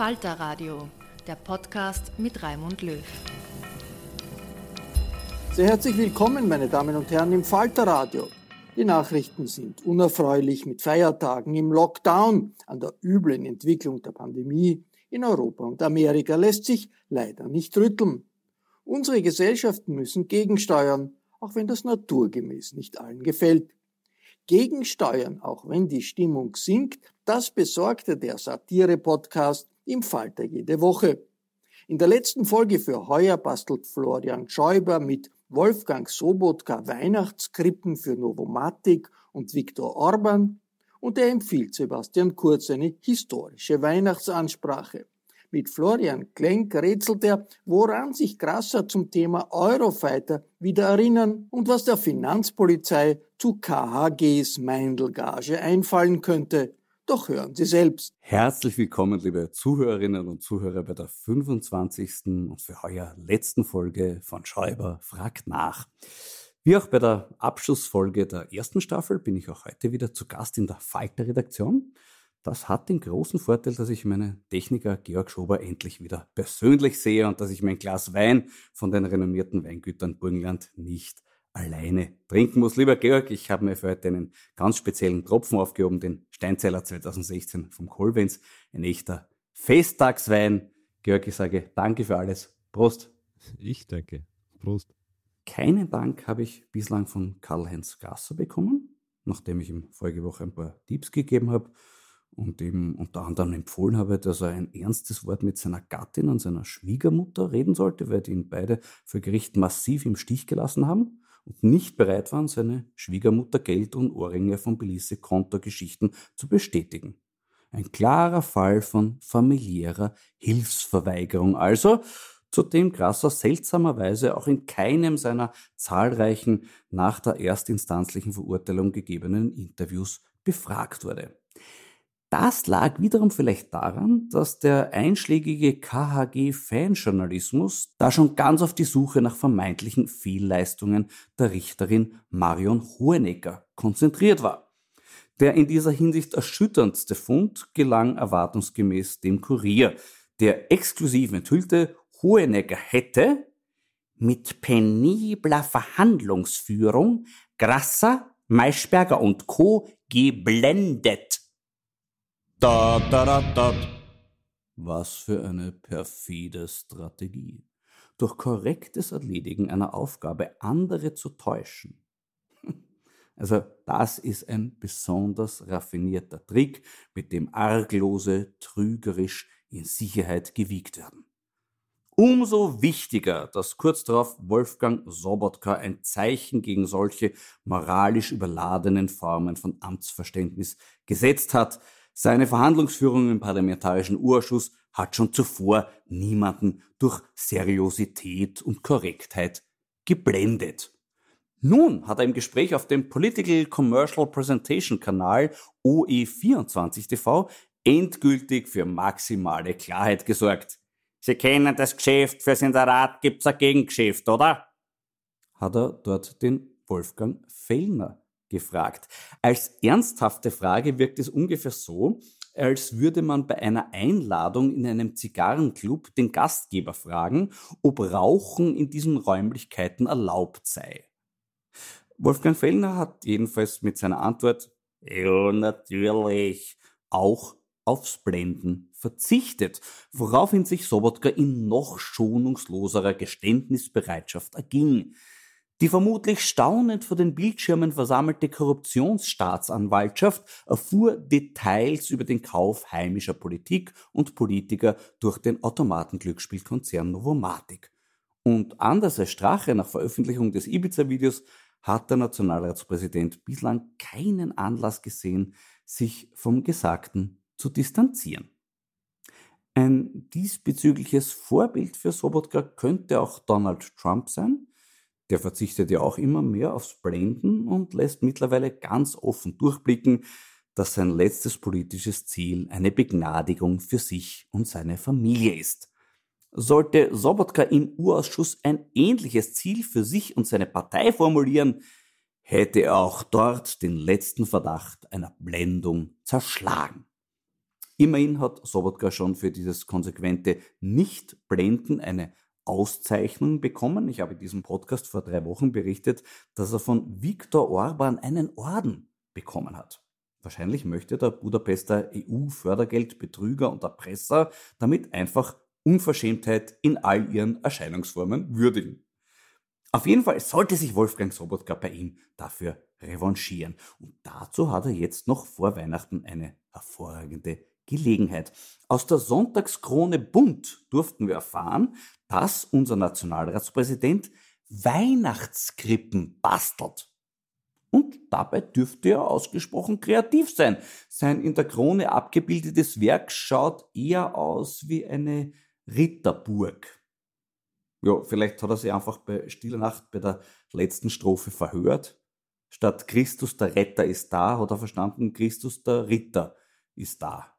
Falter Radio, der Podcast mit Raimund Löw. Sehr herzlich willkommen, meine Damen und Herren, im Falter Radio. Die Nachrichten sind unerfreulich mit Feiertagen im Lockdown. An der üblen Entwicklung der Pandemie in Europa und Amerika lässt sich leider nicht rütteln. Unsere Gesellschaften müssen gegensteuern, auch wenn das naturgemäß nicht allen gefällt. Gegensteuern, auch wenn die Stimmung sinkt, das besorgte der Satire-Podcast im Falter jede Woche. In der letzten Folge für heuer bastelt Florian Schäuber mit Wolfgang Sobotka Weihnachtskrippen für Novomatic und Viktor Orban und er empfiehlt Sebastian Kurz eine historische Weihnachtsansprache. Mit Florian Klenk rätselt er, woran sich Grasser zum Thema Eurofighter wieder erinnern und was der Finanzpolizei zu KHGs Meindelgage einfallen könnte. Doch hören Sie selbst. Herzlich willkommen, liebe Zuhörerinnen und Zuhörer, bei der 25. und für heuer letzten Folge von Schäuber fragt nach. Wie auch bei der Abschlussfolge der ersten Staffel bin ich auch heute wieder zu Gast in der Falter-Redaktion. Das hat den großen Vorteil, dass ich meinen Techniker Georg Schober endlich wieder persönlich sehe und dass ich mein Glas Wein von den renommierten Weingütern Burgenland nicht alleine trinken muss. Lieber Georg, ich habe mir für heute einen ganz speziellen Tropfen aufgehoben, den Steinzeiler 2016 vom Kolbens, ein echter Festtagswein. Georg, ich sage danke für alles. Prost. Ich danke. Prost. Keinen Dank habe ich bislang von Karl-Heinz Gasser bekommen, nachdem ich ihm vorige Woche ein paar Tipps gegeben habe und ihm unter anderem empfohlen habe, dass er ein ernstes Wort mit seiner Gattin und seiner Schwiegermutter reden sollte, weil die ihn beide für Gericht massiv im Stich gelassen haben und nicht bereit waren, seine Schwiegermutter Geld und Ohrringe von Belize Kontergeschichten zu bestätigen. Ein klarer Fall von familiärer Hilfsverweigerung also, zu dem Grasser seltsamerweise auch in keinem seiner zahlreichen nach der erstinstanzlichen Verurteilung gegebenen Interviews befragt wurde. Das lag wiederum vielleicht daran, dass der einschlägige KHG-Fanjournalismus da schon ganz auf die Suche nach vermeintlichen Fehlleistungen der Richterin Marion Hohenecker konzentriert war. Der in dieser Hinsicht erschütterndste Fund gelang erwartungsgemäß dem Kurier, der exklusiv enthüllte, Hohenecker hätte mit penibler Verhandlungsführung Grasser, Maischberger und Co. geblendet da, da, da, da. Was für eine perfide Strategie. Durch korrektes Erledigen einer Aufgabe andere zu täuschen. Also das ist ein besonders raffinierter Trick, mit dem Arglose trügerisch in Sicherheit gewiegt werden. Umso wichtiger, dass kurz darauf Wolfgang Sobotka ein Zeichen gegen solche moralisch überladenen Formen von Amtsverständnis gesetzt hat. Seine Verhandlungsführung im Parlamentarischen Urschuss hat schon zuvor niemanden durch Seriosität und Korrektheit geblendet. Nun hat er im Gespräch auf dem Political Commercial Presentation Kanal OE24 TV endgültig für maximale Klarheit gesorgt. Sie kennen das Geschäft, fürs Inserat gibt's ein Gegengeschäft, oder? Hat er dort den Wolfgang Fellner gefragt. Als ernsthafte Frage wirkt es ungefähr so, als würde man bei einer Einladung in einem Zigarrenclub den Gastgeber fragen, ob Rauchen in diesen Räumlichkeiten erlaubt sei. Wolfgang Fellner hat jedenfalls mit seiner Antwort Ja, natürlich auch aufs Blenden verzichtet, woraufhin sich Sobotka in noch schonungsloserer Geständnisbereitschaft erging. Die vermutlich staunend vor den Bildschirmen versammelte Korruptionsstaatsanwaltschaft erfuhr Details über den Kauf heimischer Politik und Politiker durch den Automatenglücksspielkonzern Novomatic. Und anders als Strache nach Veröffentlichung des Ibiza-Videos hat der Nationalratspräsident bislang keinen Anlass gesehen, sich vom Gesagten zu distanzieren. Ein diesbezügliches Vorbild für Sobotka könnte auch Donald Trump sein. Der verzichtet ja auch immer mehr aufs Blenden und lässt mittlerweile ganz offen durchblicken, dass sein letztes politisches Ziel eine Begnadigung für sich und seine Familie ist. Sollte Sobotka im Urausschuss ein ähnliches Ziel für sich und seine Partei formulieren, hätte er auch dort den letzten Verdacht einer Blendung zerschlagen. Immerhin hat Sobotka schon für dieses konsequente Nicht-Blenden eine Auszeichnung bekommen. Ich habe in diesem Podcast vor drei Wochen berichtet, dass er von Viktor Orban einen Orden bekommen hat. Wahrscheinlich möchte der Budapester EU-Fördergeldbetrüger und Erpresser damit einfach Unverschämtheit in all ihren Erscheinungsformen würdigen. Auf jeden Fall sollte sich Wolfgang Sobotka bei ihm dafür revanchieren. Und dazu hat er jetzt noch vor Weihnachten eine hervorragende Gelegenheit. Aus der Sonntagskrone Bund durften wir erfahren, dass unser Nationalratspräsident Weihnachtskrippen bastelt. Und dabei dürfte er ausgesprochen kreativ sein. Sein in der Krone abgebildetes Werk schaut eher aus wie eine Ritterburg. Ja, vielleicht hat er sich einfach bei Stille Nacht bei der letzten Strophe verhört. Statt Christus der Retter ist da, hat er verstanden, Christus der Ritter ist da.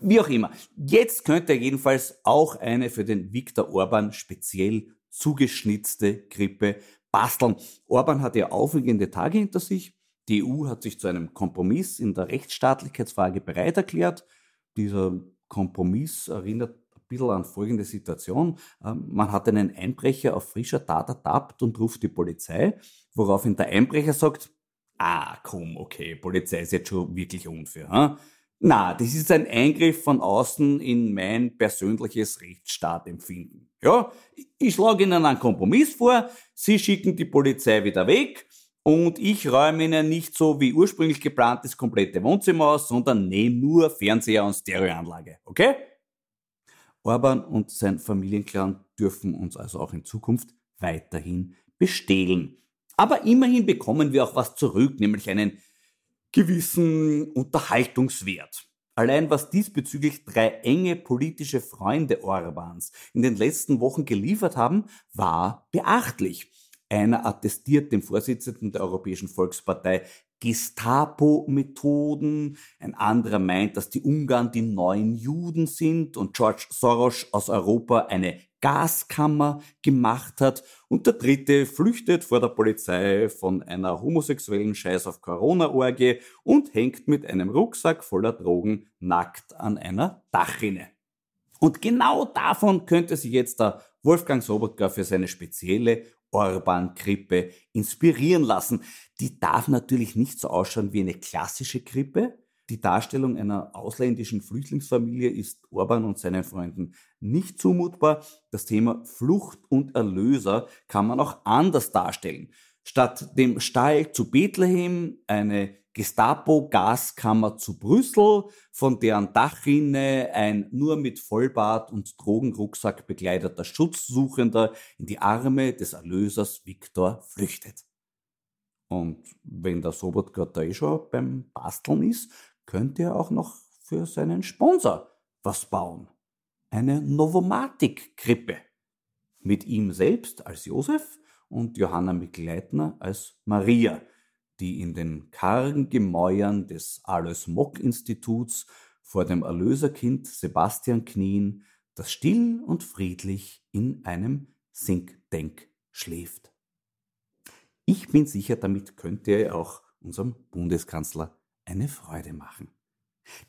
Wie auch immer. Jetzt könnte er jedenfalls auch eine für den Viktor Orban speziell zugeschnitzte Krippe basteln. Orban hat ja aufregende Tage hinter sich. Die EU hat sich zu einem Kompromiss in der Rechtsstaatlichkeitsfrage bereit erklärt. Dieser Kompromiss erinnert bisschen an folgende Situation. Ähm, man hat einen Einbrecher auf frischer Tat ertappt und ruft die Polizei, woraufhin der Einbrecher sagt, ah, komm, okay, Polizei ist jetzt schon wirklich unfair. Hm? Na, das ist ein Eingriff von außen in mein persönliches Rechtsstaatempfinden. Ja, ich schlage Ihnen einen Kompromiss vor, Sie schicken die Polizei wieder weg und ich räume Ihnen nicht so wie ursprünglich geplant das komplette Wohnzimmer aus, sondern nehme nur Fernseher und Stereoanlage. Okay? Orban und sein Familienclan dürfen uns also auch in Zukunft weiterhin bestehlen. Aber immerhin bekommen wir auch was zurück, nämlich einen gewissen Unterhaltungswert. Allein was diesbezüglich drei enge politische Freunde Orbans in den letzten Wochen geliefert haben, war beachtlich. Einer attestiert dem Vorsitzenden der Europäischen Volkspartei Gestapo-Methoden. Ein anderer meint, dass die Ungarn die neuen Juden sind und George Soros aus Europa eine Gaskammer gemacht hat. Und der dritte flüchtet vor der Polizei von einer homosexuellen Scheiß auf Corona-Orgie und hängt mit einem Rucksack voller Drogen nackt an einer Dachrinne. Und genau davon könnte sich jetzt der Wolfgang Sobotka für seine spezielle Orban-Krippe inspirieren lassen. Die darf natürlich nicht so ausschauen wie eine klassische Krippe. Die Darstellung einer ausländischen Flüchtlingsfamilie ist Orban und seinen Freunden nicht zumutbar. Das Thema Flucht und Erlöser kann man auch anders darstellen. Statt dem Stall zu Bethlehem eine Gestapo-Gaskammer zu Brüssel, von deren Dachrinne ein nur mit Vollbart und Drogenrucksack begleiteter Schutzsuchender in die Arme des Erlösers Viktor flüchtet. Und wenn der Sobotka da eh schon beim Basteln ist, könnte er auch noch für seinen Sponsor was bauen. Eine Novomatic-Krippe. Mit ihm selbst als Josef und Johanna Mikleitner als Maria, die in den kargen Gemäuern des Alois Mock Instituts vor dem Erlöserkind Sebastian knien, das still und friedlich in einem Think schläft. Ich bin sicher, damit könnte er auch unserem Bundeskanzler eine Freude machen.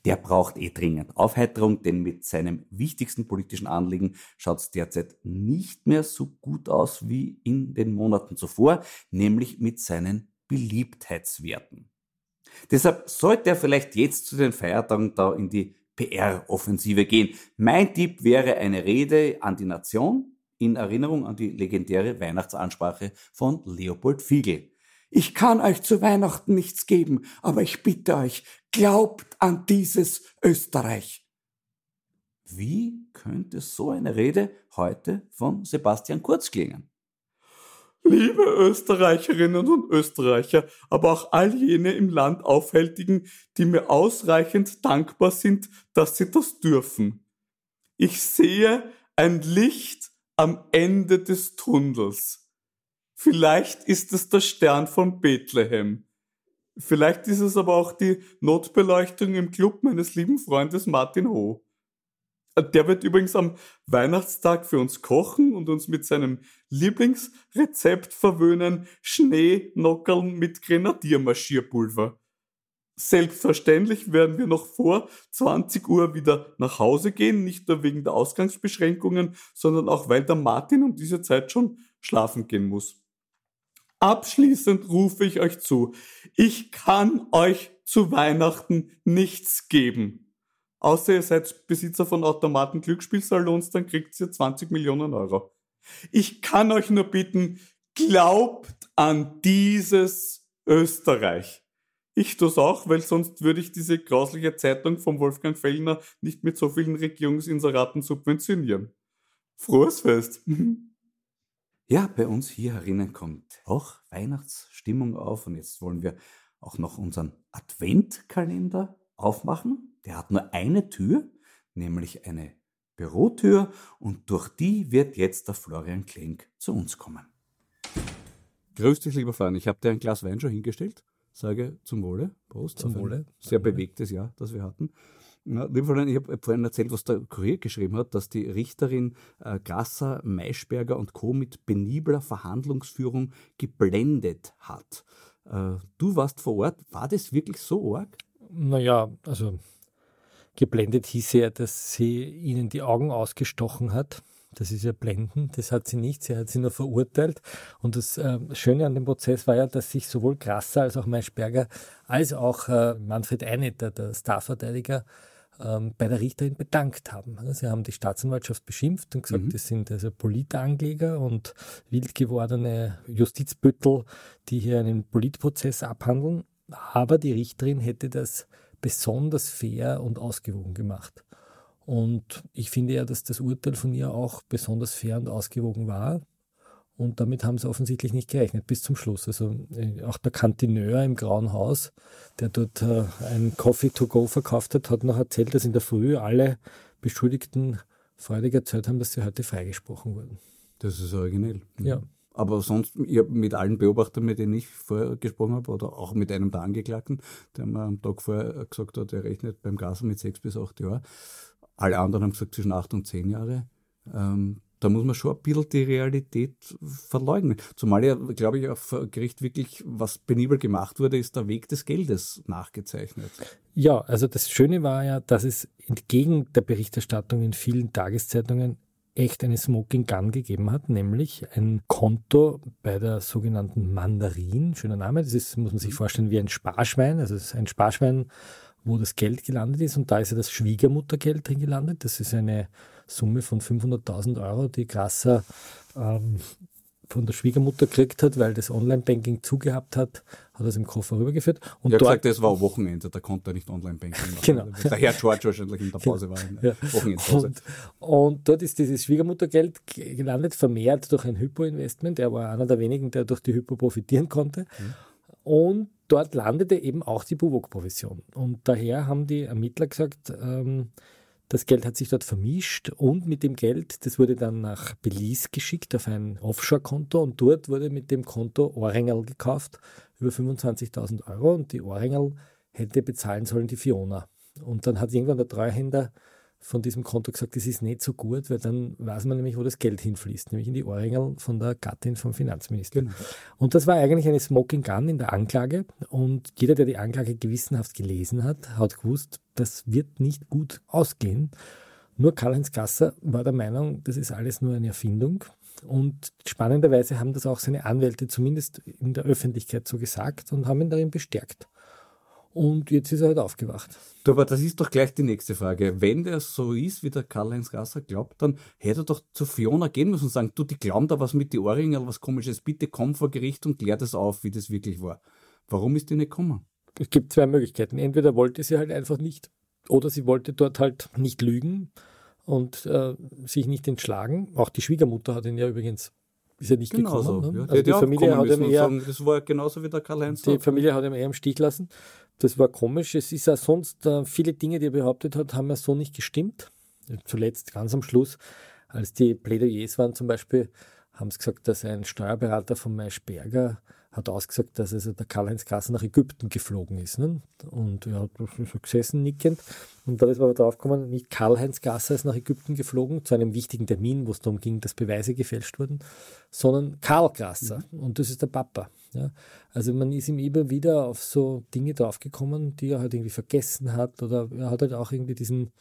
Der braucht eh dringend Aufheiterung, denn mit seinem wichtigsten politischen Anliegen schaut es derzeit nicht mehr so gut aus wie in den Monaten zuvor, nämlich mit seinen Beliebtheitswerten. Deshalb sollte er vielleicht jetzt zu den Feiertagen da in die PR-Offensive gehen. Mein Tipp wäre eine Rede an die Nation in Erinnerung an die legendäre Weihnachtsansprache von Leopold Fiegel. Ich kann euch zu Weihnachten nichts geben, aber ich bitte euch, glaubt an dieses Österreich. Wie könnte so eine Rede heute von Sebastian Kurz klingen? Liebe Österreicherinnen und Österreicher, aber auch all jene im Land Aufhältigen, die mir ausreichend dankbar sind, dass sie das dürfen. Ich sehe ein Licht am Ende des Tunnels. Vielleicht ist es der Stern von Bethlehem. Vielleicht ist es aber auch die Notbeleuchtung im Club meines lieben Freundes Martin Ho. Der wird übrigens am Weihnachtstag für uns kochen und uns mit seinem Lieblingsrezept verwöhnen, Schneenockern mit Grenadiermarschierpulver. Selbstverständlich werden wir noch vor 20 Uhr wieder nach Hause gehen, nicht nur wegen der Ausgangsbeschränkungen, sondern auch weil der Martin um diese Zeit schon schlafen gehen muss. Abschließend rufe ich euch zu, ich kann euch zu Weihnachten nichts geben. Außer ihr seid Besitzer von Automaten Glücksspielsalons, dann kriegt ihr 20 Millionen Euro. Ich kann euch nur bitten, glaubt an dieses Österreich. Ich tue auch, weil sonst würde ich diese grausliche Zeitung von Wolfgang Fellner nicht mit so vielen Regierungsinseraten subventionieren. Frohes Fest! Ja, bei uns hier herinnen kommt auch Weihnachtsstimmung auf und jetzt wollen wir auch noch unseren Adventkalender aufmachen der hat nur eine Tür, nämlich eine Bürotür und durch die wird jetzt der Florian Klenk zu uns kommen. Grüß dich, lieber Florian. Ich habe dir ein Glas Wein schon hingestellt. Sage zum Wohle. Prost. Zum Wohle. Sehr bewegtes Jahr, das wir hatten. Na, lieber Florian, ich habe vorhin erzählt, was der Kurier geschrieben hat, dass die Richterin äh, Grasser, Maischberger und Co. mit penibler Verhandlungsführung geblendet hat. Äh, du warst vor Ort. War das wirklich so arg? Naja, also Geblendet hieß ja, dass sie ihnen die Augen ausgestochen hat. Das ist ja blenden, das hat sie nicht, sie hat sie nur verurteilt. Und das äh, Schöne an dem Prozess war ja, dass sich sowohl Grasser als auch Maischberger als auch äh, Manfred Einetter, der Starverteidiger, ähm, bei der Richterin bedankt haben. Sie haben die Staatsanwaltschaft beschimpft und gesagt, mhm. das sind also Politanleger und wild gewordene Justizbüttel, die hier einen Politprozess abhandeln. Aber die Richterin hätte das besonders fair und ausgewogen gemacht. Und ich finde ja, dass das Urteil von ihr auch besonders fair und ausgewogen war. Und damit haben sie offensichtlich nicht gerechnet, bis zum Schluss. Also äh, auch der Kantineur im Grauen Haus, der dort äh, ein Coffee to go verkauft hat, hat noch erzählt, dass in der Früh alle Beschuldigten freudig erzählt haben, dass sie heute freigesprochen wurden. Das ist originell. Ja. Aber sonst, ich habe mit allen Beobachtern, mit denen ich vorher gesprochen habe, oder auch mit einem der Angeklagten, der mir am Tag vorher gesagt hat, er rechnet beim Gas mit sechs bis acht Jahren. Alle anderen haben gesagt zwischen acht und zehn Jahre. Ähm, da muss man schon ein bisschen die Realität verleugnen. Zumal ja, glaube ich, auf Gericht wirklich, was penibel gemacht wurde, ist der Weg des Geldes nachgezeichnet. Ja, also das Schöne war ja, dass es entgegen der Berichterstattung in vielen Tageszeitungen echt eine Smoking Gun gegeben hat, nämlich ein Konto bei der sogenannten Mandarin, schöner Name, das ist, muss man sich mhm. vorstellen, wie ein Sparschwein, also es ist ein Sparschwein, wo das Geld gelandet ist und da ist ja das Schwiegermuttergeld drin gelandet. Das ist eine Summe von 500.000 Euro, die Grasser ähm, von der Schwiegermutter gekriegt hat, weil das Online-Banking zugehabt hat, hat er es im Koffer rübergeführt. Und ja, dort, gesagt, das war Wochenende, da konnte er nicht Online-Banking machen. Genau. Der Herr George wahrscheinlich in der Pause war. In der ja. Wochenendpause. Und, und dort ist dieses Schwiegermuttergeld gelandet, vermehrt durch ein Hypo-Investment. Er war einer der wenigen, der durch die Hypo profitieren konnte. Mhm. Und dort landete eben auch die Buwok-Provision. Und daher haben die Ermittler gesagt, ähm, das Geld hat sich dort vermischt und mit dem Geld, das wurde dann nach Belize geschickt auf ein Offshore-Konto und dort wurde mit dem Konto Ohrengel gekauft über 25.000 Euro und die Ohrengel hätte bezahlen sollen die Fiona. Und dann hat irgendwann der Treuhänder von diesem Konto gesagt, das ist nicht so gut, weil dann weiß man nämlich, wo das Geld hinfließt, nämlich in die Ohrengel von der Gattin vom Finanzminister. Genau. Und das war eigentlich eine Smoking Gun in der Anklage und jeder, der die Anklage gewissenhaft gelesen hat, hat gewusst, das wird nicht gut ausgehen. Nur Karl-Heinz Gasser war der Meinung, das ist alles nur eine Erfindung. Und spannenderweise haben das auch seine Anwälte zumindest in der Öffentlichkeit so gesagt und haben ihn darin bestärkt. Und jetzt ist er halt aufgewacht. Du, aber das ist doch gleich die nächste Frage. Wenn der so ist, wie der Karl-Heinz Gasser glaubt, dann hätte er doch zu Fiona gehen müssen und sagen, du, die glauben da was mit die Ohrringe, was komisches, bitte komm vor Gericht und klär das auf, wie das wirklich war. Warum ist die nicht gekommen? Es gibt zwei Möglichkeiten. Entweder wollte sie halt einfach nicht oder sie wollte dort halt nicht lügen und äh, sich nicht entschlagen. Auch die Schwiegermutter hat ihn ja übrigens ist ja nicht genau gekommen. So, ne? ja. Also die, die Familie hat ihm eher, sagen, das war genauso wie der Karl-Heinz. Die Familie hat ihn eher im Stich lassen. Das war komisch. Es ist ja sonst, äh, viele Dinge, die er behauptet hat, haben ja so nicht gestimmt. Zuletzt ganz am Schluss, als die Plädoyers waren zum Beispiel, haben sie gesagt, dass ein Steuerberater von Maischberger hat ausgesagt, dass also der Karl-Heinz Gasser nach Ägypten geflogen ist. Ne? Und er hat so gesessen, nickend. Und da ist man aber drauf gekommen, nicht Karl-Heinz Gasser ist nach Ägypten geflogen, zu einem wichtigen Termin, wo es darum ging, dass Beweise gefälscht wurden, sondern Karl Gasser. Mhm. Und das ist der Papa. Ja? Also man ist ihm immer wieder auf so Dinge draufgekommen, die er halt irgendwie vergessen hat. Oder er hat halt auch irgendwie diesen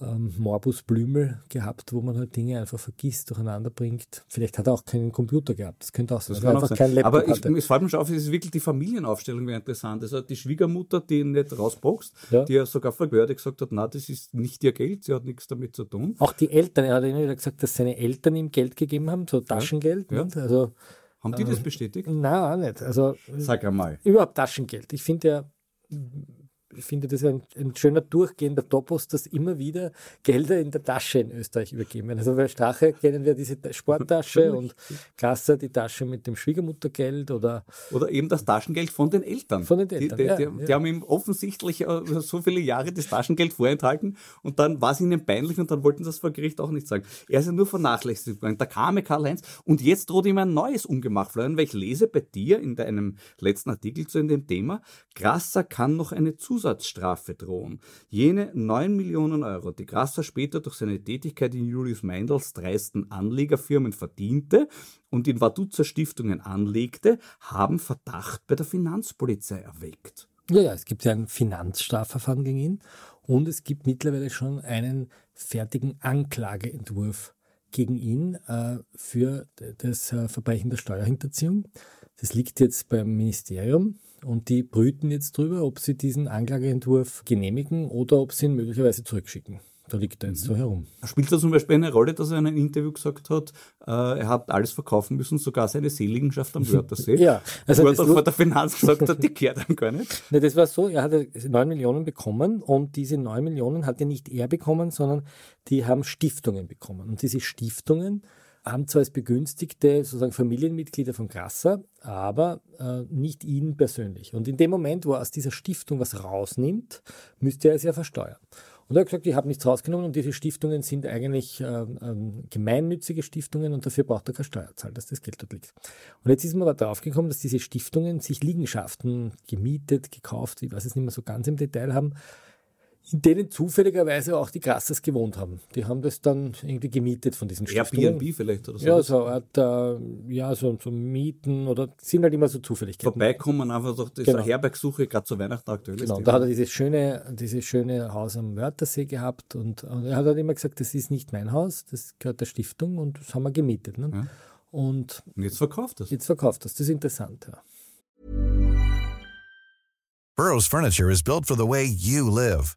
ähm, Morbus Blümel gehabt, wo man halt Dinge einfach vergisst, durcheinander bringt. Vielleicht hat er auch keinen Computer gehabt. Das könnte auch sein. Das kann einfach sein. kein Laptop Aber ich, hatte. es fällt mir schon auf, es ist wirklich die Familienaufstellung wäre interessant. Also die Schwiegermutter, die ihn nicht rausboxt, ja. die ja sogar vor Behörde gesagt hat, na, das ist nicht ihr Geld, sie hat nichts damit zu tun. Auch die Eltern, er hat immer wieder gesagt, dass seine Eltern ihm Geld gegeben haben, so Taschengeld. Ja. Ja. Also, haben die ähm, das bestätigt? Nein, auch nicht. Also, Sag einmal. Überhaupt Taschengeld. Ich finde ja, finde das ein, ein schöner durchgehender Topos, dass immer wieder Gelder in der Tasche in Österreich übergeben werden. Also bei Strache kennen wir diese Sporttasche und Gasser die Tasche mit dem Schwiegermuttergeld oder oder eben das Taschengeld von den Eltern. Von den Eltern. Die, die, ja, die, ja. die haben ihm offensichtlich äh, so viele Jahre das Taschengeld vorenthalten und dann war es ihnen peinlich und dann wollten sie das vor Gericht auch nicht sagen. Er ist ja nur vernachlässigt worden. Da kam Karl-Heinz und jetzt droht ihm ein neues Ungemach, Florian, weil ich lese bei dir in deinem letzten Artikel zu dem Thema, Grasser kann noch eine Zusatzstrafe drohen. Jene 9 Millionen Euro, die Grasser später durch seine Tätigkeit in Julius Meindls dreisten Anlegerfirmen verdiente und in Vaduzzer Stiftungen anlegte, haben Verdacht bei der Finanzpolizei erweckt. Ja, ja, es gibt ja ein Finanzstrafverfahren gegen ihn und es gibt mittlerweile schon einen fertigen Anklageentwurf gegen ihn äh, für das äh, Verbrechen der Steuerhinterziehung. Das liegt jetzt beim Ministerium und die brüten jetzt drüber, ob sie diesen Anklageentwurf genehmigen oder ob sie ihn möglicherweise zurückschicken. Da liegt er jetzt mhm. so herum. Spielt da zum Beispiel eine Rolle, dass er in einem Interview gesagt hat, äh, er hat alles verkaufen müssen, sogar seine Seligenschaften am Wörthersee? ja. Also wo er vor der Finanz gesagt hat, die kehrt ihm gar nicht. Ne, das war so, er hatte 9 Millionen bekommen und diese 9 Millionen hat ja nicht er bekommen, sondern die haben Stiftungen bekommen. Und diese Stiftungen haben zwar als Begünstigte sozusagen Familienmitglieder von Grasser, aber äh, nicht ihn persönlich. Und in dem Moment, wo er aus dieser Stiftung was rausnimmt, müsste er es ja versteuern. Und er hat gesagt, ich habe nichts rausgenommen und diese Stiftungen sind eigentlich äh, gemeinnützige Stiftungen und dafür braucht er keine Steuer zahlen, dass das Geld dort liegt. Und jetzt ist man aber draufgekommen, dass diese Stiftungen sich Liegenschaften gemietet, gekauft, ich weiß es nicht mehr so ganz im Detail haben, in denen zufälligerweise auch die Grassers gewohnt haben. Die haben das dann irgendwie gemietet von diesen Stiftungen. Airbnb vielleicht oder so? Ja, so, Art, äh, ja, so, so Mieten oder sind halt immer so Zufälligkeiten. Vorbeikommen einfach durch diese genau. Herbergsuche, gerade zu Weihnachten aktuell Genau, da hat er dieses schöne, dieses schöne Haus am Wörthersee gehabt und, und, er hat halt immer gesagt, das ist nicht mein Haus, das gehört der Stiftung und das haben wir gemietet. Ne? Ja. Und, und jetzt verkauft das. Jetzt verkauft das, das ist interessant, ja. Burroughs Furniture is built for the way you live.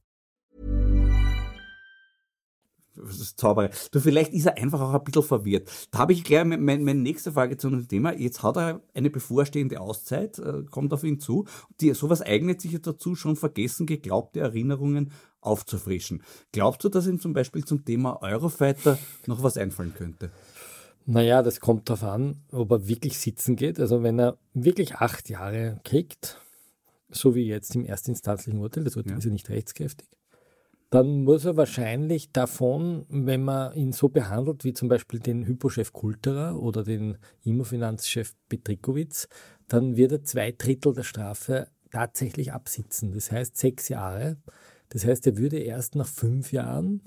Zauberei. Du, vielleicht ist er einfach auch ein bisschen verwirrt. Da habe ich gleich meine, meine nächste Frage zu dem Thema. Jetzt hat er eine bevorstehende Auszeit, äh, kommt auf ihn zu. Die, sowas eignet sich ja dazu, schon vergessen geglaubte Erinnerungen aufzufrischen. Glaubst du, dass ihm zum Beispiel zum Thema Eurofighter noch was einfallen könnte? Naja, das kommt darauf an, ob er wirklich sitzen geht. Also wenn er wirklich acht Jahre kriegt, so wie jetzt im erstinstanzlichen Urteil, das Urteil ja. ist ja nicht rechtskräftig, dann muss er wahrscheinlich davon, wenn man ihn so behandelt, wie zum Beispiel den Hypochef Kulterer oder den Immofinanzchef Petrikowitz, dann wird er zwei Drittel der Strafe tatsächlich absitzen. Das heißt sechs Jahre. Das heißt, er würde erst nach fünf Jahren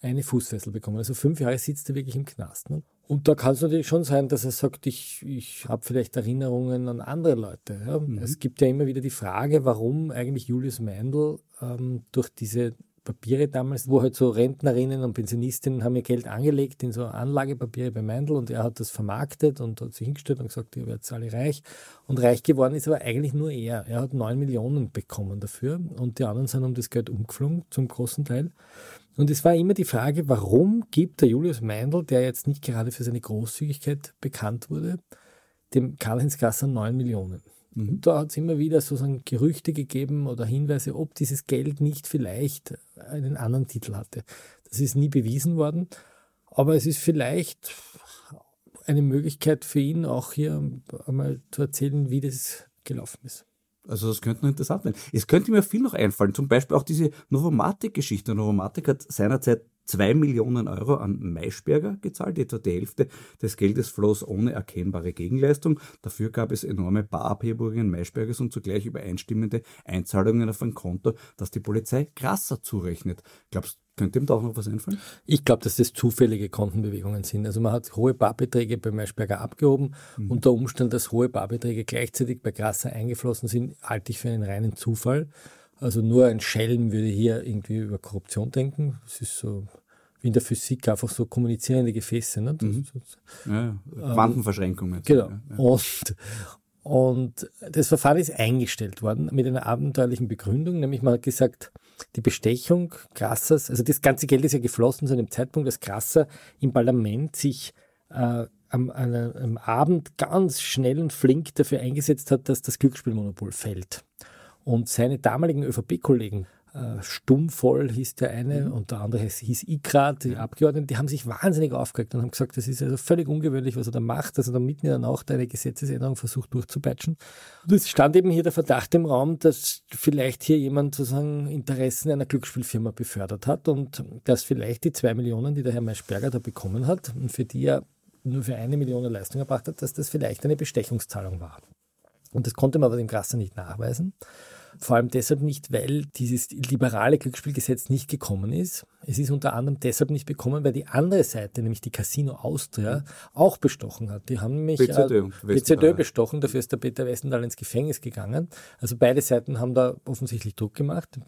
eine Fußfessel bekommen. Also fünf Jahre sitzt er wirklich im Knast. Ne? Und da kann es natürlich schon sein, dass er sagt, ich, ich habe vielleicht Erinnerungen an andere Leute. Ja? Mhm. Es gibt ja immer wieder die Frage, warum eigentlich Julius Meindl ähm, durch diese Papiere damals, wo halt so Rentnerinnen und Pensionistinnen haben ihr Geld angelegt in so Anlagepapiere bei Meindl und er hat das vermarktet und hat sich hingestellt und gesagt, ihr werdet alle reich. Und reich geworden ist aber eigentlich nur er. Er hat neun Millionen bekommen dafür und die anderen sind um das Geld umgeflogen, zum großen Teil. Und es war immer die Frage, warum gibt der Julius Meindl, der jetzt nicht gerade für seine Großzügigkeit bekannt wurde, dem Karl-Heinz Gasser neun Millionen? Mhm. Da hat es immer wieder sozusagen Gerüchte gegeben oder Hinweise, ob dieses Geld nicht vielleicht einen anderen Titel hatte. Das ist nie bewiesen worden, aber es ist vielleicht eine Möglichkeit für ihn auch hier einmal zu erzählen, wie das gelaufen ist. Also das könnte noch interessant sein. Es könnte mir viel noch einfallen, zum Beispiel auch diese Novomatic-Geschichte. Novomatic hat seinerzeit zwei Millionen Euro an Maischberger gezahlt, etwa die Hälfte des Geldes floss ohne erkennbare Gegenleistung. Dafür gab es enorme Barabhebungen Maischbergers und zugleich übereinstimmende Einzahlungen auf ein Konto, das die Polizei krasser zurechnet. Glaubst könnte ihm da auch noch was einfallen? Ich glaube, dass das zufällige Kontenbewegungen sind. Also man hat hohe Barbeträge bei Maischberger abgehoben. Mhm. Unter Umständen, dass hohe Barbeträge gleichzeitig bei Grasser eingeflossen sind, halte ich für einen reinen Zufall. Also nur ein Schelm würde hier irgendwie über Korruption denken. Das ist so wie in der Physik einfach so kommunizierende Gefäße. Ne? Mhm. Ja, Quantenverschränkungen. Genau. Ja. Und, und das Verfahren ist eingestellt worden mit einer abenteuerlichen Begründung, nämlich man hat gesagt, die Bestechung Grassers, also das ganze Geld ist ja geflossen zu einem Zeitpunkt, dass Grasser im Parlament sich äh, am, am Abend ganz schnell und flink dafür eingesetzt hat, dass das Glücksspielmonopol fällt. Und seine damaligen ÖVP-Kollegen, Stummvoll hieß der eine mhm. und der andere hieß Ikrat, die Abgeordneten, die haben sich wahnsinnig aufgeregt und haben gesagt, das ist also völlig ungewöhnlich, was er da macht, dass er da mitten in der Nacht eine Gesetzesänderung versucht durchzupeitschen. Und es stand eben hier der Verdacht im Raum, dass vielleicht hier jemand sozusagen Interessen einer Glücksspielfirma befördert hat und dass vielleicht die zwei Millionen, die der Herr Maischberger da bekommen hat und für die er nur für eine Million Leistung erbracht hat, dass das vielleicht eine Bestechungszahlung war. Und das konnte man aber dem Grasser nicht nachweisen. Vor allem deshalb nicht, weil dieses liberale Glücksspielgesetz nicht gekommen ist. Es ist unter anderem deshalb nicht bekommen, weil die andere Seite, nämlich die Casino Austria, auch bestochen hat. Die haben nämlich BZÖ, äh, BZÖ bestochen, dafür ist der Peter Westendahl ins Gefängnis gegangen. Also beide Seiten haben da offensichtlich Druck gemacht.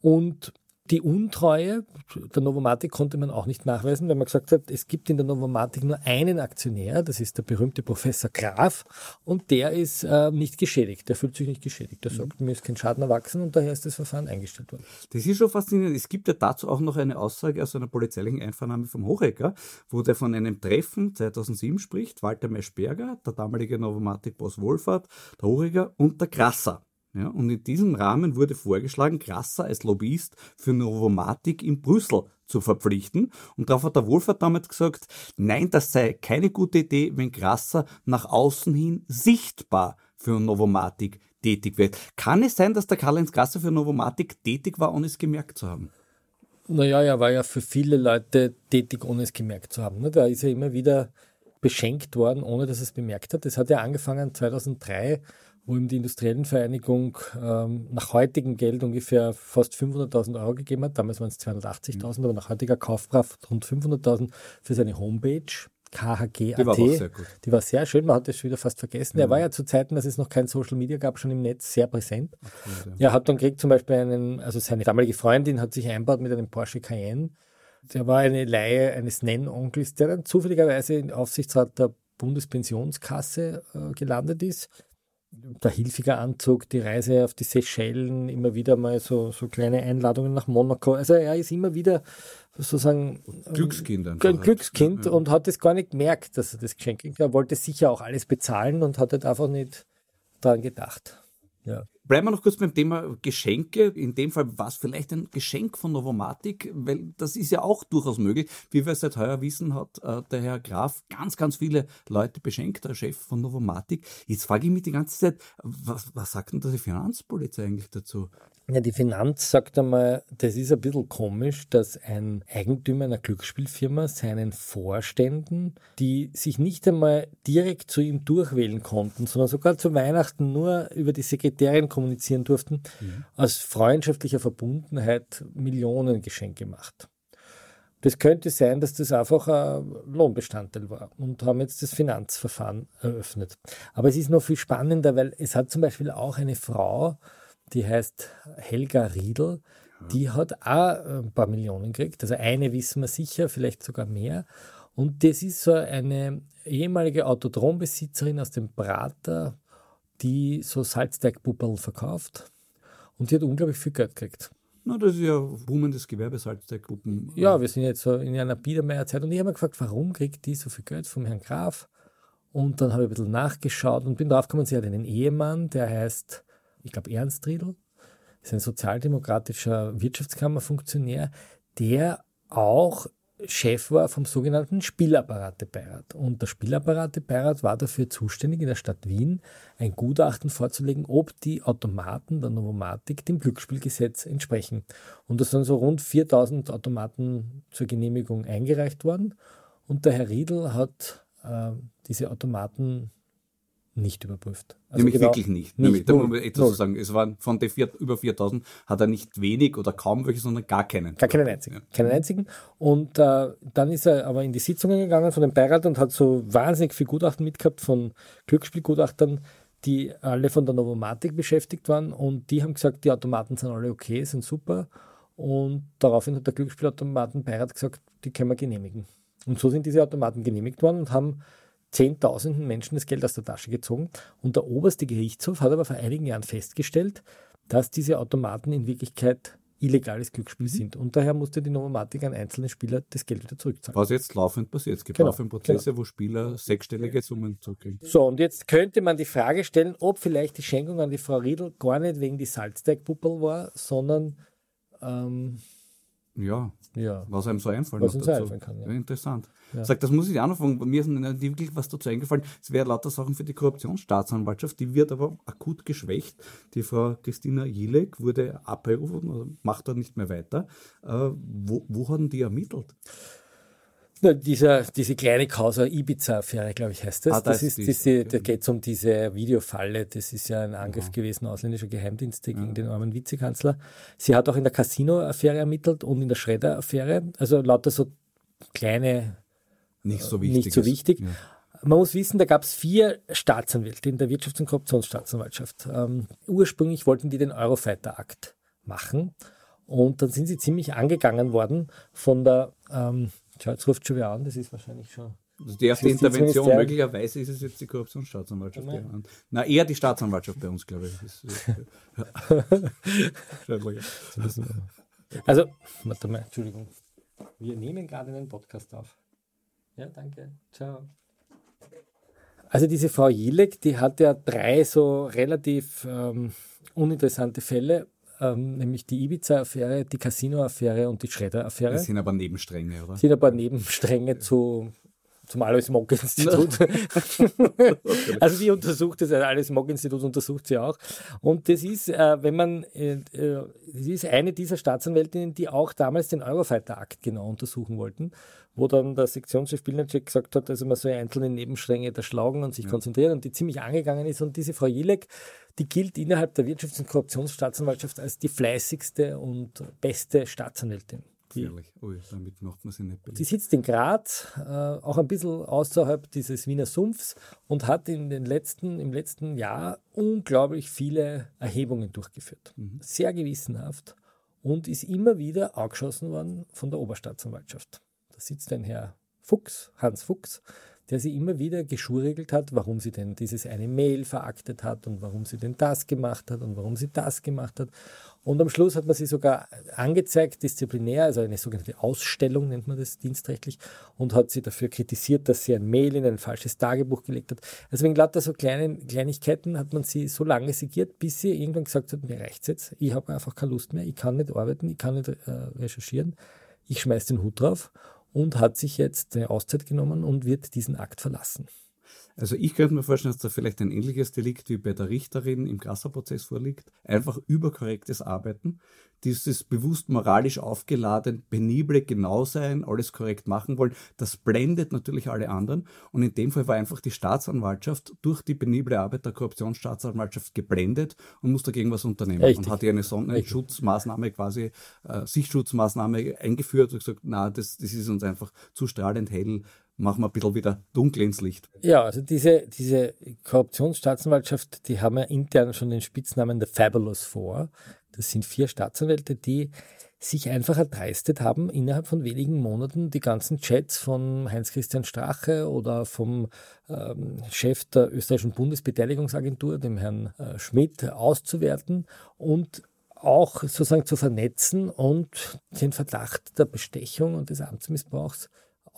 Und die Untreue der Novomatic konnte man auch nicht nachweisen, weil man gesagt hat, es gibt in der Novomatic nur einen Aktionär, das ist der berühmte Professor Graf, und der ist äh, nicht geschädigt, der fühlt sich nicht geschädigt. Der sagt, mir ist kein Schaden erwachsen und daher ist das Verfahren eingestellt worden. Das ist schon faszinierend. Es gibt ja dazu auch noch eine Aussage aus einer polizeilichen Einvernahme vom Hochecker, wo der von einem Treffen 2007 spricht, Walter Meschberger, der damalige Novomatic-Boss Wohlfahrt, der Hochecker und der Krasser. Ja, und in diesem Rahmen wurde vorgeschlagen, Grasser als Lobbyist für Novomatic in Brüssel zu verpflichten. Und darauf hat der Wohlfahrt damals gesagt, nein, das sei keine gute Idee, wenn Grasser nach außen hin sichtbar für Novomatic tätig wird. Kann es sein, dass der Karl-Heinz Grasser für Novomatic tätig war, ohne es gemerkt zu haben? Naja, er war ja für viele Leute tätig, ohne es gemerkt zu haben. Ne? Da ist er immer wieder beschenkt worden, ohne dass er es bemerkt hat. Das hat ja angefangen 2003 wo ihm die Industriellenvereinigung ähm, nach heutigem Geld ungefähr fast 500.000 Euro gegeben hat. Damals waren es 280.000, aber nach heutiger Kaufkraft rund 500.000 für seine Homepage. KHG Die war sehr gut. Die war sehr schön, man hat das schon wieder fast vergessen. Er war ja zu Zeiten, dass es noch kein Social Media gab, schon im Netz sehr präsent. Absolut, Er hat dann gekriegt zum Beispiel einen, also seine damalige Freundin hat sich einbaut mit einem Porsche Cayenne. Der war eine Laie eines Nennonkels, der dann zufälligerweise in Aufsichtsrat der Bundespensionskasse äh, gelandet ist. Der Hilfiger-Anzug, die Reise auf die Seychellen, immer wieder mal so, so kleine Einladungen nach Monaco. Also er ist immer wieder sozusagen ähm, Glückskind ein. Glückskind Ja, ja. und hat es gar nicht gemerkt, dass er das Geschenk kriegt. Er wollte sicher auch alles bezahlen und hat halt einfach nicht daran gedacht. Ja. Bleiben wir noch kurz beim Thema Geschenke. In dem Fall war es vielleicht ein Geschenk von Novomatic, weil das ist ja auch durchaus möglich. Wie wir seit heuer wissen, hat äh, der Herr Graf ganz, ganz viele Leute beschenkt, der Chef von Novomatic. Jetzt frage ich mich die ganze Zeit, was, was sagt denn die Finanzpolizei eigentlich dazu? Ja, die Finanz sagt einmal, das ist ein bisschen komisch, dass ein Eigentümer einer Glücksspielfirma seinen Vorständen, die sich nicht einmal direkt zu ihm durchwählen konnten, sondern sogar zu Weihnachten nur über die Sekretärin kommunizieren durften, aus freundschaftlicher Verbundenheit Millionen Geschenke macht. Das könnte sein, dass das einfach ein Lohnbestandteil war und haben jetzt das Finanzverfahren eröffnet. Aber es ist noch viel spannender, weil es hat zum Beispiel auch eine Frau, die heißt Helga Riedel, die hat auch ein paar Millionen gekriegt. Also eine wissen wir sicher, vielleicht sogar mehr. Und das ist so eine ehemalige Autodrombesitzerin aus dem Prater, die so Salzteigpuppeln verkauft. Und die hat unglaublich viel Geld gekriegt. Na, das ist ja boomendes Gewerbe, Salzteigpuppen. Ja, wir sind jetzt so in einer Biedermeierzeit und ich habe mir gefragt, warum kriegt die so viel Geld vom Herrn Graf? Und dann habe ich ein bisschen nachgeschaut und bin draufgekommen, sie hat einen Ehemann, der heißt, ich glaube, Ernst Riedl, ist ein sozialdemokratischer Wirtschaftskammerfunktionär, der auch Chef war vom sogenannten Spielapparatebeirat. Und der Spielapparatebeirat war dafür zuständig, in der Stadt Wien ein Gutachten vorzulegen, ob die Automaten der Novomatik dem Glücksspielgesetz entsprechen. Und das sind so rund 4000 Automaten zur Genehmigung eingereicht worden. Und der Herr Riedl hat äh, diese Automaten nicht überprüft. Also Nämlich genau- wirklich nicht. nicht Nämlich, da muss man etwas null. zu sagen. Es waren von den vier, über 4000 hat er nicht wenig oder kaum welche, sondern gar keinen. Gar keinen einzigen. Ja. Keinen einzigen. Und äh, dann ist er aber in die Sitzungen gegangen von dem Beirat und hat so wahnsinnig viel Gutachten mitgehabt von Glücksspielgutachtern, die alle von der Novomatik beschäftigt waren. Und die haben gesagt, die Automaten sind alle okay, sind super. Und daraufhin hat der Glücksspielautomatenbeirat gesagt, die können wir genehmigen. Und so sind diese Automaten genehmigt worden und haben Zehntausenden Menschen das Geld aus der Tasche gezogen. Und der oberste Gerichtshof hat aber vor einigen Jahren festgestellt, dass diese Automaten in Wirklichkeit illegales Glücksspiel sind. Und daher musste die Novomatik an einzelne Spieler das Geld wieder zurückzahlen. Was jetzt laufend passiert. Es gibt Genau, laufend Prozesse, wo Spieler sechsstellige Summen zurückkriegen. So, und jetzt könnte man die Frage stellen, ob vielleicht die Schenkung an die Frau Riedl gar nicht wegen die Salzteigpuppel war, sondern ähm, Ja, ja. was einem so einfallen Was dazu. einfallen kann, ja. interessant. Ja. Sag, das muss ich auch noch fragen. Mir ist nicht wirklich was dazu eingefallen. Es wäre lauter Sachen für die Korruptionsstaatsanwaltschaft. Die wird aber akut geschwächt. Die Frau Christina Jilek wurde abberufen, also macht da nicht mehr weiter. Äh, wo, wo haben die ermittelt? Dieser, diese kleine Causa Ibiza-Affäre, glaube ich, heißt das. Ah, da das ist ist die- diese, okay. da geht es um diese Videofalle. Das ist ja ein Angriff gewesen ausländischer Geheimdienste gegen den armen Vizekanzler. Sie hat auch in der Casino-Affäre ermittelt und in der Schredder-Affäre. Also lauter so kleine Nicht so wichtig. nicht so wichtig. Ja. Man muss wissen, da gab es vier Staatsanwälte in der Wirtschafts- und Korruptionsstaatsanwaltschaft. Ähm, ursprünglich wollten die den Eurofighter-Akt machen und dann sind sie ziemlich angegangen worden von der, ähm, schau, jetzt ruft schon wer an, das ist wahrscheinlich schon. Ist die erste Intervention. Möglicherweise ist es jetzt die Korruptionsstaatsanwaltschaft. Ja. Na, eher die Staatsanwaltschaft bei uns, glaube ich. Ist, äh, ja. Also, warte mal, Entschuldigung. Wir nehmen gerade einen Podcast auf. Ja, danke. Ciao. Also diese Frau Jilek, die hat ja drei so relativ ähm, uninteressante Fälle, ähm, nämlich die Ibiza-Affäre, die Casino-Affäre und die Schredder-Affäre. Das sind aber Nebenstränge, oder? sind ein paar Nebenstränge zu, zum Alois Mock Institut. also die untersucht das, also Alois Mock Institut untersucht sie auch. Und das ist, äh, wenn man, äh, äh, sie ist eine dieser Staatsanwältinnen, die auch damals den Eurofighter-Akt genau untersuchen wollten, wo dann der Sektionschef Pilnacek gesagt hat, also man soll einzelne Nebenstränge da schlagen und sich konzentrieren und die ziemlich angegangen ist. Und diese Frau Jilek, die gilt innerhalb der Wirtschafts- und Korruptionsstaatsanwaltschaft als die fleißigste und beste Staatsanwältin. Gefährlich. Ui, damit macht man sie nicht beliebt. Sie sitzt in Graz, äh, auch ein bisschen außerhalb dieses Wiener Sumpfs und hat in den letzten, im letzten Jahr unglaublich viele Erhebungen durchgeführt. Mhm. Sehr gewissenhaft und ist immer wieder angeschossen worden von der Oberstaatsanwaltschaft. Da sitzt ein Herr Fuchs, Hans Fuchs, der sie immer wieder geschurigelt hat, warum sie denn dieses eine Mail veraktet hat und warum sie denn das gemacht hat und warum sie das gemacht hat. Und am Schluss hat man sie sogar angezeigt, disziplinär, also eine sogenannte Ausstellung nennt man das dienstrechtlich, und hat sie dafür kritisiert, dass sie ein Mail in ein falsches Tagebuch gelegt hat. Also wegen lauter so kleinen Kleinigkeiten hat man sie so lange segiert, bis sie irgendwann gesagt hat, mir reicht's jetzt, ich habe einfach keine Lust mehr, ich kann nicht arbeiten, ich kann nicht äh, recherchieren, ich schmeiß den Hut drauf und hat sich jetzt eine Auszeit genommen und wird diesen Akt verlassen. Also ich könnte mir vorstellen, dass da vielleicht ein ähnliches Delikt wie bei der Richterin im Gasserprozess vorliegt. Einfach überkorrektes Arbeiten, dieses bewusst moralisch aufgeladen, penible genau sein, alles korrekt machen wollen, das blendet natürlich alle anderen. Und in dem Fall war einfach die Staatsanwaltschaft durch die penible Arbeit der Korruptionsstaatsanwaltschaft geblendet und muss dagegen was unternehmen. Richtig. Und hat hier eine Sonnenschutzmaßnahme quasi, äh, Sichtschutzmaßnahme eingeführt und gesagt, na, das, das ist uns einfach zu strahlend hell, machen wir ein bisschen wieder dunkel ins Licht. Ja, also diese, diese Korruptionsstaatsanwaltschaft, die haben ja intern schon den Spitznamen The Fabulous vor. Das sind vier Staatsanwälte, die sich einfach erdreistet haben, innerhalb von wenigen Monaten die ganzen Chats von Heinz-Christian Strache oder vom ähm, Chef der österreichischen Bundesbeteiligungsagentur, dem Herrn äh, Schmidt, auszuwerten und auch sozusagen zu vernetzen und den Verdacht der Bestechung und des Amtsmissbrauchs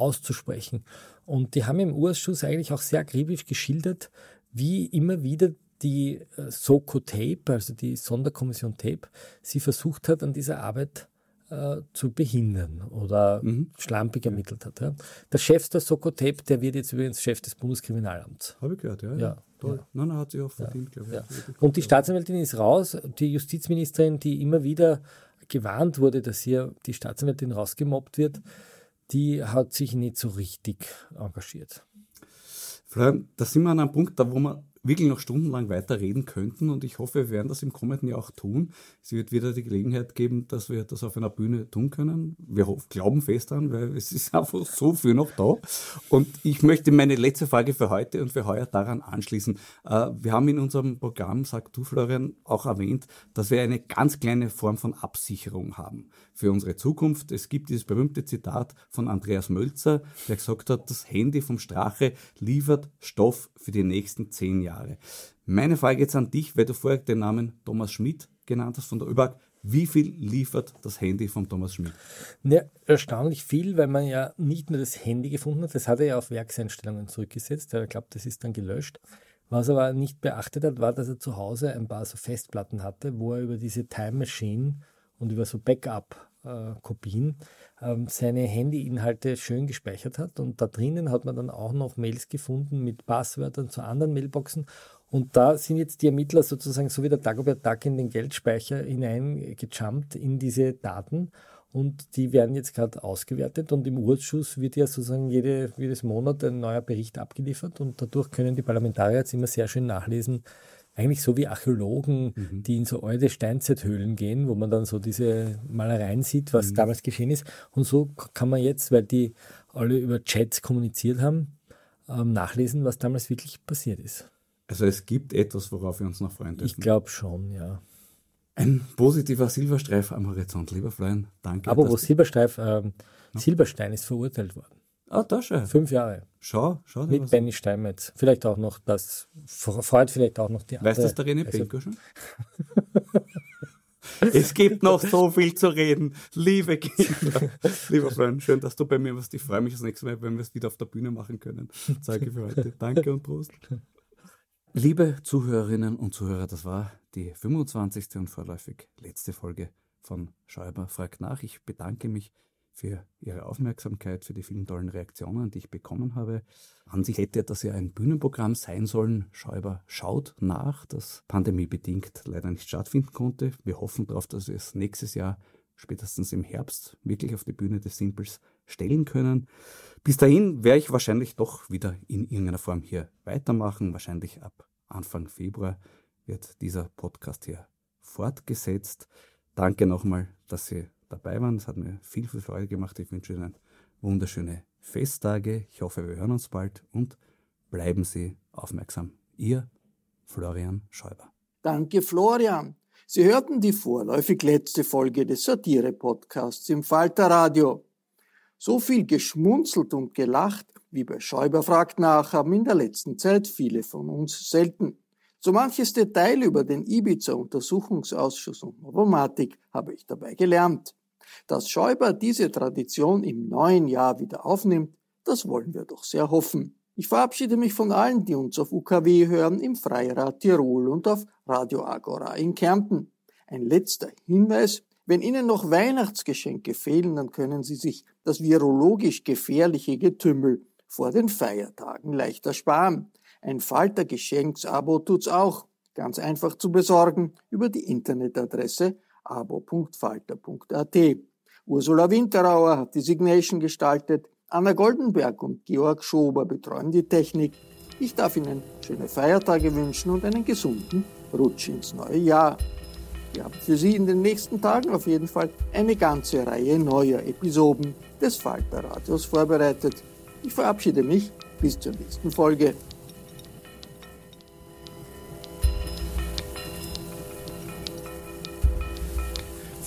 auszusprechen. Und die haben im Urschuss eigentlich auch sehr akribisch geschildert, wie immer wieder die äh, SOCO Tape, also die Sonderkommission Tape, sie versucht hat, an dieser Arbeit äh, zu behindern oder mhm. schlampig ermittelt hat. Ja. Der Chef der SOCO Tape, der wird jetzt übrigens Chef des Bundeskriminalamts. Habe ich gehört, ja. ja. Toll. Ja. Nein, nein, hat sich auch verdient, glaube ich. Ja. Und die Staatsanwältin ist raus, die Justizministerin, die immer wieder gewarnt wurde, dass hier die Staatsanwältin rausgemobbt wird, die hat sich nicht so richtig engagiert. Florian, da sind wir an einem Punkt, da wo wir wirklich noch stundenlang weiter reden könnten und ich hoffe, wir werden das im kommenden Jahr auch tun. Es wird wieder die Gelegenheit geben, dass wir das auf einer Bühne tun können. Wir glauben fest daran, weil es ist einfach so viel noch da. Und ich möchte meine letzte Frage für heute und für heuer daran anschließen. Äh, wir haben in unserem Programm, sagt du Florian, auch erwähnt, dass wir eine ganz kleine Form von Absicherung haben für unsere Zukunft. Es gibt dieses berühmte Zitat von Andreas Mölzer, der gesagt hat, das Handy vom Strache liefert Stoff für die nächsten zehn Jahre. Meine Frage jetzt an dich, weil du vorher den Namen Thomas Schmidt genannt hast von der ÖBAG. Wie viel liefert das Handy von Thomas Schmidt? Ja, erstaunlich viel, weil man ja nicht nur das Handy gefunden hat, das hat er ja auf Werkseinstellungen zurückgesetzt. Er glaubt, das ist dann gelöscht. Was er aber nicht beachtet hat, war, dass er zu Hause ein paar so Festplatten hatte, wo er über diese Time Machine und über so Backup-Kopien ähm, seine Handyinhalte schön gespeichert hat. Und da drinnen hat man dann auch noch Mails gefunden mit Passwörtern zu anderen Mailboxen. Und da sind jetzt die Ermittler sozusagen so wie der Dagobert Duck in den Geldspeicher hineingejumpt in diese Daten. Und die werden jetzt gerade ausgewertet und im Urschuss wird ja sozusagen jede, jedes Monat ein neuer Bericht abgeliefert und dadurch können die Parlamentarier jetzt immer sehr schön nachlesen, eigentlich so wie Archäologen, mhm. die in so alte Steinzeithöhlen gehen, wo man dann so diese Malereien sieht, was mhm. damals geschehen ist. Und so kann man jetzt, weil die alle über Chats kommuniziert haben, ähm, nachlesen, was damals wirklich passiert ist. Also es gibt etwas, worauf wir uns noch freuen dürfen. Ich glaube schon, ja. Ein positiver Silberstreif am Horizont, lieber Florian. Danke. Aber wo Silberstreif, ähm, Silberstein ist verurteilt worden. Ah, da schon. Fünf Jahre. Schau, schau. Mit Benny Steinmetz. Vielleicht auch noch das, freut vielleicht auch noch die andere. Weißt du das der René also, Benko schon? es gibt noch so viel zu reden. Liebe Kinder. Lieber Freund, schön, dass du bei mir warst. Ich freue mich das nächste Mal, wenn wir es wieder auf der Bühne machen können. Zeige für heute. Danke und Prost. Liebe Zuhörerinnen und Zuhörer, das war die 25. und vorläufig letzte Folge von Schäuber fragt nach. Ich bedanke mich für Ihre Aufmerksamkeit, für die vielen tollen Reaktionen, die ich bekommen habe. An sich hätte das ja ein Bühnenprogramm sein sollen. Schäuber schaut nach, das pandemiebedingt leider nicht stattfinden konnte. Wir hoffen darauf, dass wir es nächstes Jahr, spätestens im Herbst, wirklich auf die Bühne des Simples stellen können. Bis dahin werde ich wahrscheinlich doch wieder in irgendeiner Form hier weitermachen. Wahrscheinlich ab Anfang Februar wird dieser Podcast hier fortgesetzt. Danke nochmal, dass Sie dabei waren. Es hat mir viel, viel Freude gemacht. Ich wünsche Ihnen wunderschöne Festtage. Ich hoffe, wir hören uns bald und bleiben Sie aufmerksam. Ihr Florian Schäuber. Danke, Florian. Sie hörten die vorläufig letzte Folge des Satire-Podcasts im Falter Radio. So viel geschmunzelt und gelacht wie bei Schäuber fragt nach haben in der letzten Zeit viele von uns selten. So manches Detail über den Ibiza-Untersuchungsausschuss und Novomatic habe ich dabei gelernt. Dass Schäuber diese Tradition im neuen Jahr wieder aufnimmt, das wollen wir doch sehr hoffen. Ich verabschiede mich von allen, die uns auf UKW hören, im Freirad Tirol und auf Radio Agora in Kärnten. Ein letzter Hinweis. Wenn Ihnen noch Weihnachtsgeschenke fehlen, dann können Sie sich das virologisch gefährliche Getümmel vor den Feiertagen leichter sparen. Ein Falter Geschenksabo tut's auch. Ganz einfach zu besorgen über die Internetadresse abo.falter.at. Ursula Winterauer hat die Signation gestaltet. Anna Goldenberg und Georg Schober betreuen die Technik. Ich darf Ihnen schöne Feiertage wünschen und einen gesunden Rutsch ins neue Jahr. Wir haben für Sie in den nächsten Tagen auf jeden Fall eine ganze Reihe neuer Episoden des Falter Radios vorbereitet. Ich verabschiede mich bis zur nächsten Folge.